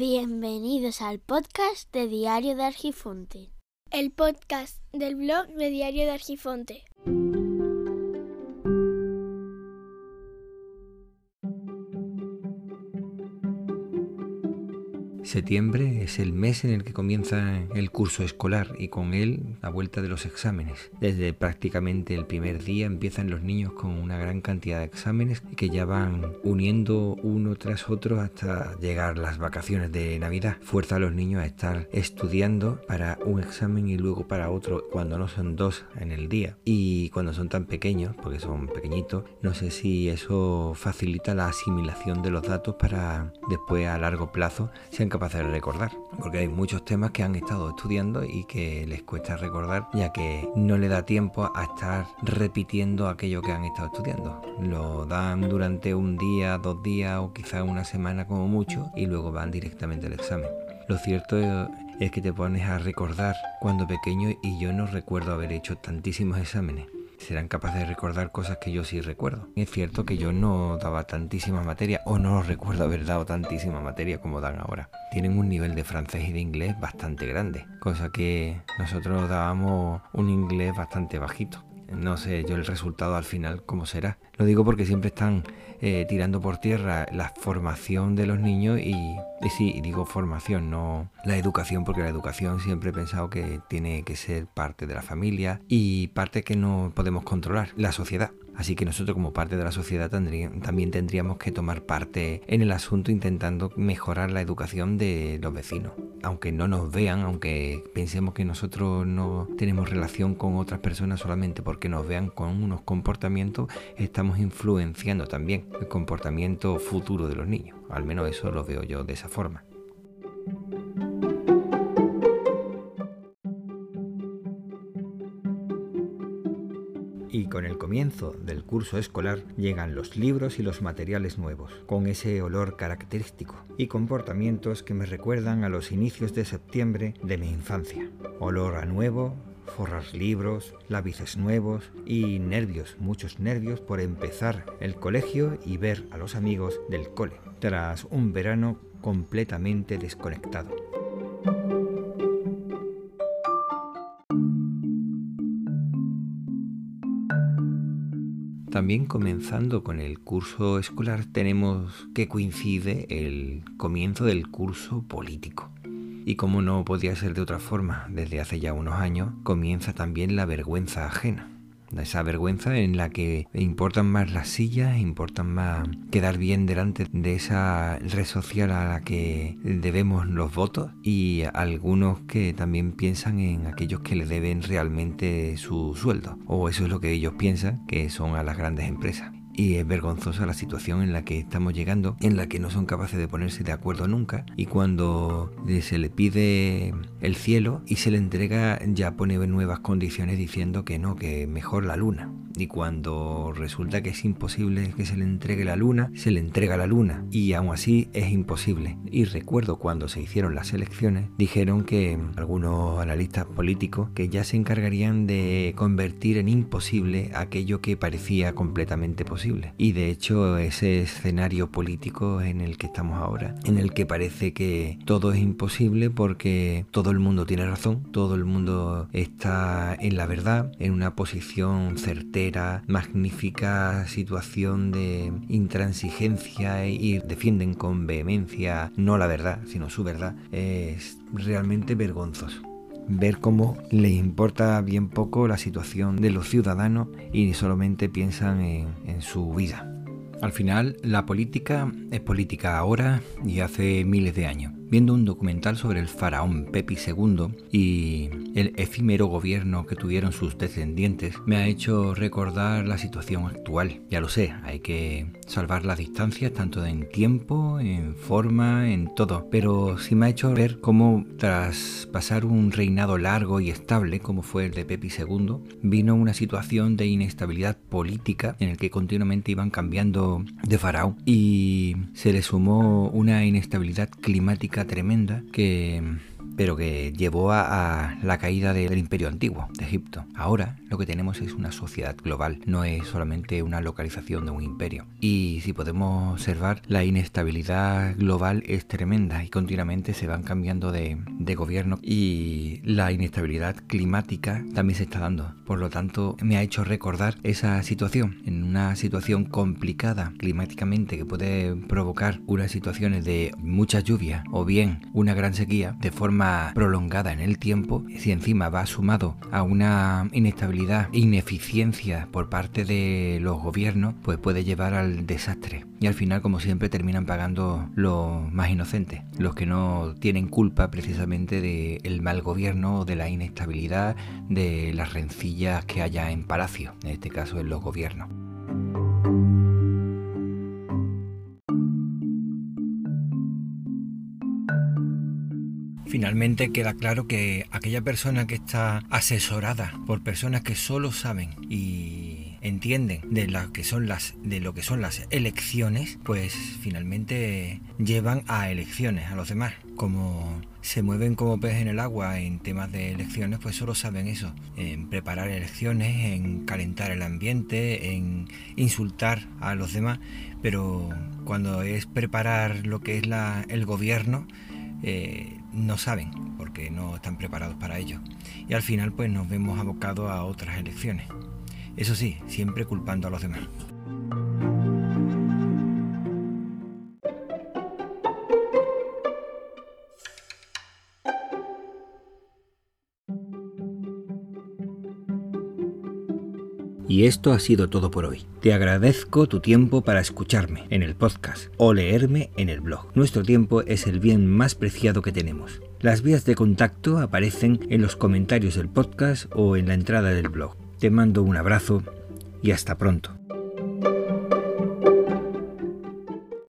Bienvenidos al podcast de Diario de Argifonte. El podcast del blog de Diario de Argifonte. Septiembre es el mes en el que comienza el curso escolar y con él la vuelta de los exámenes. Desde prácticamente el primer día empiezan los niños con una gran cantidad de exámenes que ya van uniendo uno tras otro hasta llegar las vacaciones de Navidad. Fuerza a los niños a estar estudiando para un examen y luego para otro cuando no son dos en el día. Y cuando son tan pequeños, porque son pequeñitos, no sé si eso facilita la asimilación de los datos para después a largo plazo sean capaces de recordar, porque hay muchos temas que han estado estudiando y que les cuesta recordar, ya que no le da tiempo a estar repitiendo aquello que han estado estudiando. Lo dan durante un día, dos días o quizá una semana como mucho y luego van directamente al examen. Lo cierto es que te pones a recordar cuando pequeño y yo no recuerdo haber hecho tantísimos exámenes serán capaces de recordar cosas que yo sí recuerdo. Es cierto que yo no daba tantísima materia o no recuerdo haber dado tantísima materia como dan ahora. Tienen un nivel de francés y de inglés bastante grande, cosa que nosotros dábamos un inglés bastante bajito. No sé yo el resultado al final cómo será. Lo digo porque siempre están eh, tirando por tierra la formación de los niños y, y sí, digo formación, no la educación, porque la educación siempre he pensado que tiene que ser parte de la familia y parte que no podemos controlar, la sociedad. Así que nosotros como parte de la sociedad también tendríamos que tomar parte en el asunto intentando mejorar la educación de los vecinos. Aunque no nos vean, aunque pensemos que nosotros no tenemos relación con otras personas solamente porque nos vean con unos comportamientos, estamos influenciando también el comportamiento futuro de los niños. Al menos eso lo veo yo de esa forma. Y con el comienzo del curso escolar llegan los libros y los materiales nuevos, con ese olor característico y comportamientos que me recuerdan a los inicios de septiembre de mi infancia. Olor a nuevo, forrar libros, lápices nuevos y nervios, muchos nervios por empezar el colegio y ver a los amigos del cole, tras un verano completamente desconectado. También comenzando con el curso escolar tenemos que coincide el comienzo del curso político. Y como no podía ser de otra forma, desde hace ya unos años, comienza también la vergüenza ajena esa vergüenza en la que importan más las sillas, importan más quedar bien delante de esa red social a la que debemos los votos y algunos que también piensan en aquellos que le deben realmente su sueldo o eso es lo que ellos piensan que son a las grandes empresas. Y es vergonzosa la situación en la que estamos llegando, en la que no son capaces de ponerse de acuerdo nunca. Y cuando se le pide el cielo y se le entrega, ya pone nuevas condiciones diciendo que no, que mejor la luna y cuando resulta que es imposible que se le entregue la luna, se le entrega la luna y aún así es imposible. Y recuerdo cuando se hicieron las elecciones, dijeron que algunos analistas políticos que ya se encargarían de convertir en imposible aquello que parecía completamente posible. Y de hecho ese escenario político en el que estamos ahora, en el que parece que todo es imposible porque todo el mundo tiene razón, todo el mundo está en la verdad, en una posición certera magnífica situación de intransigencia y defienden con vehemencia no la verdad, sino su verdad, es realmente vergonzoso ver cómo les importa bien poco la situación de los ciudadanos y solamente piensan en, en, su vida. Al final, la política es política ahora y hace miles de años viendo un documental sobre el faraón Pepi II y el efímero gobierno que tuvieron sus descendientes, me ha hecho recordar la situación actual. Ya lo sé, hay que salvar las distancias tanto en tiempo, en forma, en todo, pero sí me ha hecho ver cómo tras pasar un reinado largo y estable como fue el de Pepi II, vino una situación de inestabilidad política en el que continuamente iban cambiando de faraón y se le sumó una inestabilidad climática tremenda que pero que llevó a, la caída del imperio antiguo de Egipto. Ahora lo que tenemos es una sociedad global, no es solamente una localización de un imperio. Y si podemos observar, la inestabilidad global es tremenda y continuamente se van cambiando de, gobierno y la inestabilidad climática también se está dando. Por lo tanto, me ha hecho recordar esa situación, en una situación complicada climáticamente que puede provocar unas situaciones de mucha lluvia o bien una gran sequía de forma prolongada en el tiempo, si encima va sumado a una inestabilidad, ineficiencia por parte de los gobiernos, pues puede llevar al desastre. Y al final, como siempre, terminan pagando los más inocentes, los que no tienen culpa precisamente del mal gobierno o de la inestabilidad, de las rencillas que haya en palacio, en este caso en los gobiernos. Finalmente queda claro que aquella persona que está asesorada por personas que solo saben y entienden de lo que son las de lo que son las elecciones, pues finalmente llevan a elecciones a los demás. Como se mueven como pez en el agua en temas de elecciones, pues solo saben eso, en preparar elecciones, en calentar el ambiente, en insultar a los demás, pero cuando es preparar lo que es la, el gobierno, eh, no saben porque no están preparados para ello. Y al final pues nos vemos abocados a otras elecciones. Eso sí, siempre culpando a los demás. Y esto ha sido todo por hoy. Te agradezco tu tiempo para escucharme en el podcast o leerme en el blog. Nuestro tiempo es el bien más preciado que tenemos. Las vías de contacto aparecen en los comentarios del podcast o en la entrada del blog. Te mando un abrazo y hasta pronto.